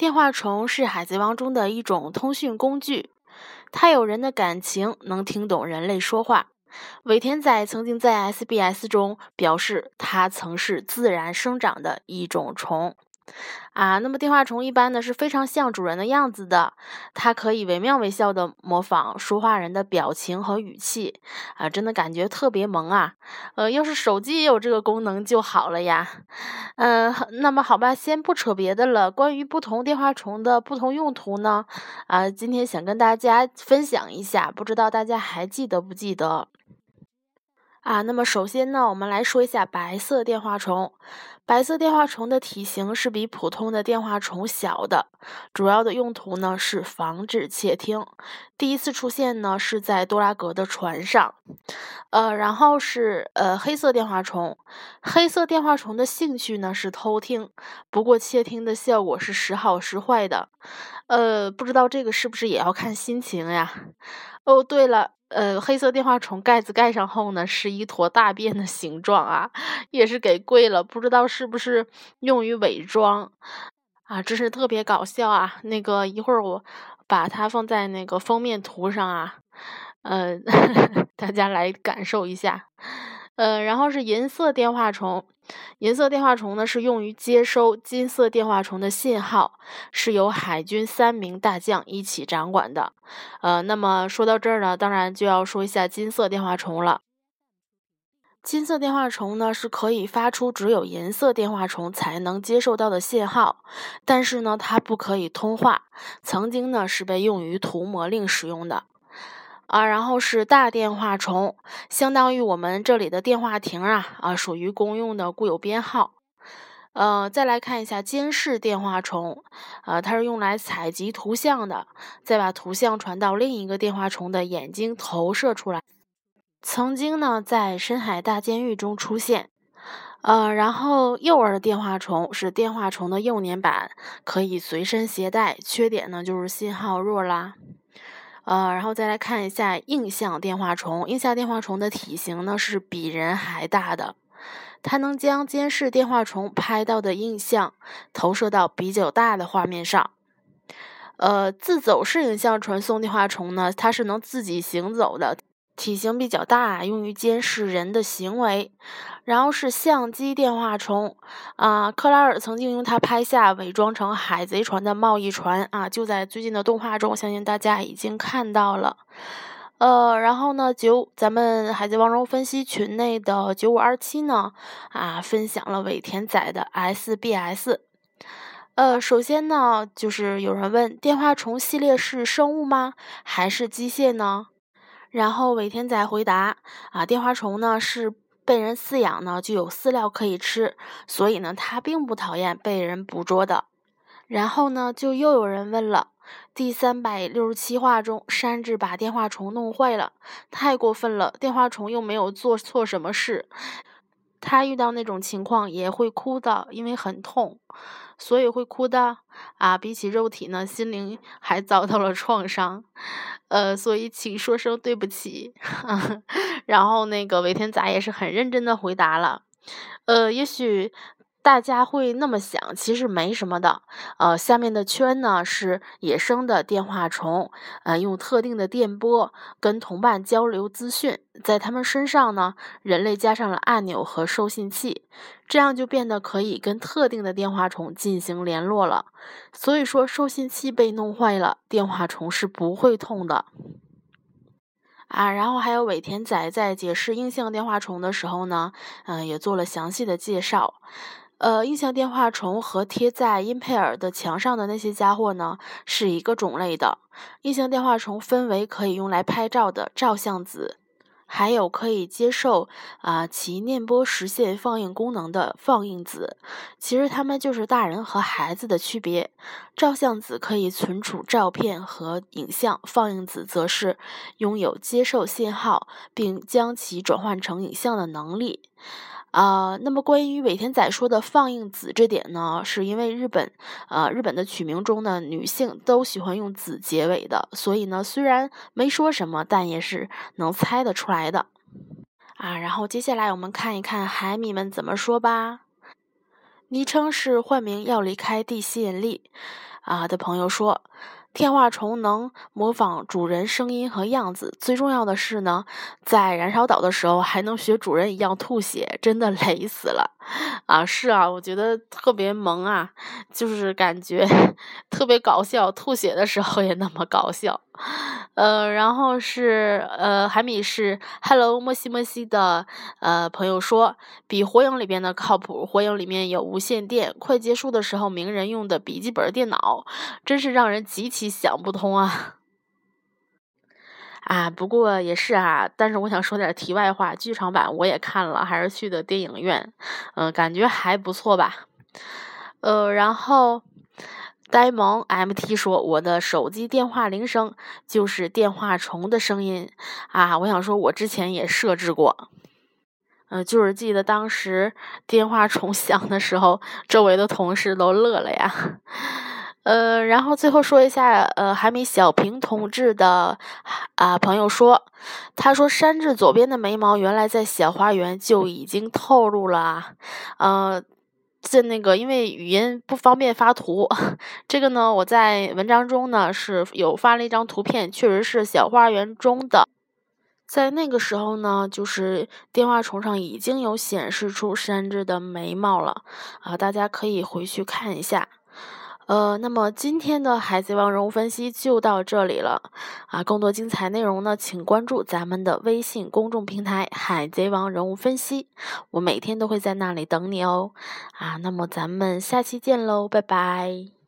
电话虫是海贼王中的一种通讯工具，它有人的感情，能听懂人类说话。尾田仔曾经在 SBS 中表示，它曾是自然生长的一种虫。啊，那么电话虫一般呢是非常像主人的样子的，它可以惟妙惟肖的模仿说话人的表情和语气，啊，真的感觉特别萌啊。呃，要是手机也有这个功能就好了呀。嗯，那么好吧，先不扯别的了。关于不同电话虫的不同用途呢，啊，今天想跟大家分享一下，不知道大家还记得不记得？啊，那么首先呢，我们来说一下白色电话虫。白色电话虫的体型是比普通的电话虫小的，主要的用途呢是防止窃听。第一次出现呢是在多拉格的船上，呃，然后是呃黑色电话虫。黑色电话虫的兴趣呢是偷听，不过窃听的效果是时好时坏的，呃，不知道这个是不是也要看心情呀？哦，对了。呃，黑色电话虫盖子盖上后呢，是一坨大便的形状啊，也是给贵了，不知道是不是用于伪装啊，真是特别搞笑啊！那个一会儿我把它放在那个封面图上啊，呃，大家来感受一下。呃，然后是银色电话虫，银色电话虫呢是用于接收金色电话虫的信号，是由海军三名大将一起掌管的。呃，那么说到这儿呢，当然就要说一下金色电话虫了。金色电话虫呢是可以发出只有银色电话虫才能接受到的信号，但是呢它不可以通话，曾经呢是被用于涂魔令使用的。啊，然后是大电话虫，相当于我们这里的电话亭啊，啊，属于公用的固有编号。呃，再来看一下监视电话虫，呃，它是用来采集图像的，再把图像传到另一个电话虫的眼睛投射出来。曾经呢，在深海大监狱中出现。呃，然后幼儿电话虫是电话虫的幼年版，可以随身携带，缺点呢就是信号弱啦。呃，然后再来看一下映像电话虫。映像电话虫的体型呢是比人还大的，它能将监视电话虫拍到的映像投射到比较大的画面上。呃，自走式影像传送电话虫呢，它是能自己行走的。体型比较大，用于监视人的行为。然后是相机电话虫啊，克拉尔曾经用它拍下伪装成海贼船的贸易船啊，就在最近的动画中，相信大家已经看到了。呃，然后呢，九咱们海贼王中分析群内的九五二七呢啊，分享了尾田仔的 SBS。呃，首先呢，就是有人问，电话虫系列是生物吗？还是机械呢？然后尾田仔回答：“啊，电话虫呢是被人饲养呢，就有饲料可以吃，所以呢，它并不讨厌被人捕捉的。”然后呢，就又有人问了：第三百六十七话中，山治把电话虫弄坏了，太过分了！电话虫又没有做错什么事，他遇到那种情况也会哭的，因为很痛。所以会哭的啊！比起肉体呢，心灵还遭到了创伤，呃，所以请说声对不起。然后那个尾田杂也是很认真的回答了，呃，也许。大家会那么想，其实没什么的。呃，下面的圈呢是野生的电话虫，呃，用特定的电波跟同伴交流资讯。在他们身上呢，人类加上了按钮和收信器，这样就变得可以跟特定的电话虫进行联络了。所以说，收信器被弄坏了，电话虫是不会痛的。啊，然后还有尾田仔在解释映像电话虫的时候呢，嗯，也做了详细的介绍。呃，印象电话虫和贴在英佩尔的墙上的那些家伙呢，是一个种类的。印象电话虫分为可以用来拍照的照相子，还有可以接受啊其念波实现放映功能的放映子。其实它们就是大人和孩子的区别。照相子可以存储照片和影像，放映子则是拥有接受信号并将其转换成影像的能力。啊，那么关于尾田仔说的放映子这点呢，是因为日本，呃，日本的取名中的女性都喜欢用子结尾的，所以呢，虽然没说什么，但也是能猜得出来的。啊，然后接下来我们看一看海迷们怎么说吧。昵称是换名要离开地吸引力。啊的朋友说。天化虫能模仿主人声音和样子，最重要的是呢，在燃烧岛的时候还能学主人一样吐血，真的 累死了。啊！是啊，我觉得特别萌啊，就是感觉 特别搞笑，吐血的时候也那么搞笑。呃，然后是呃，海米是 Hello 莫西莫西的呃朋友说，比火影里边的靠谱。火影里面有无线电，快结束的时候，鸣人用的笔记本电脑，真是让人极其想不通啊！啊，不过也是啊，但是我想说点题外话，剧场版我也看了，还是去的电影院，嗯，感觉还不错吧？呃，然后。呆萌 MT 说：“我的手机电话铃声就是电话虫的声音啊！我想说，我之前也设置过，嗯，就是记得当时电话虫响的时候，周围的同事都乐了呀。呃，然后最后说一下，呃，还没小平同志的啊朋友说，他说山治左边的眉毛原来在小花园就已经透露了，呃。”在那个，因为语音不方便发图，这个呢，我在文章中呢是有发了一张图片，确实是小花园中的，在那个时候呢，就是电话虫上已经有显示出山治的眉毛了啊，大家可以回去看一下。呃，那么今天的《海贼王》人物分析就到这里了啊！更多精彩内容呢，请关注咱们的微信公众平台《海贼王人物分析》，我每天都会在那里等你哦！啊，那么咱们下期见喽，拜拜！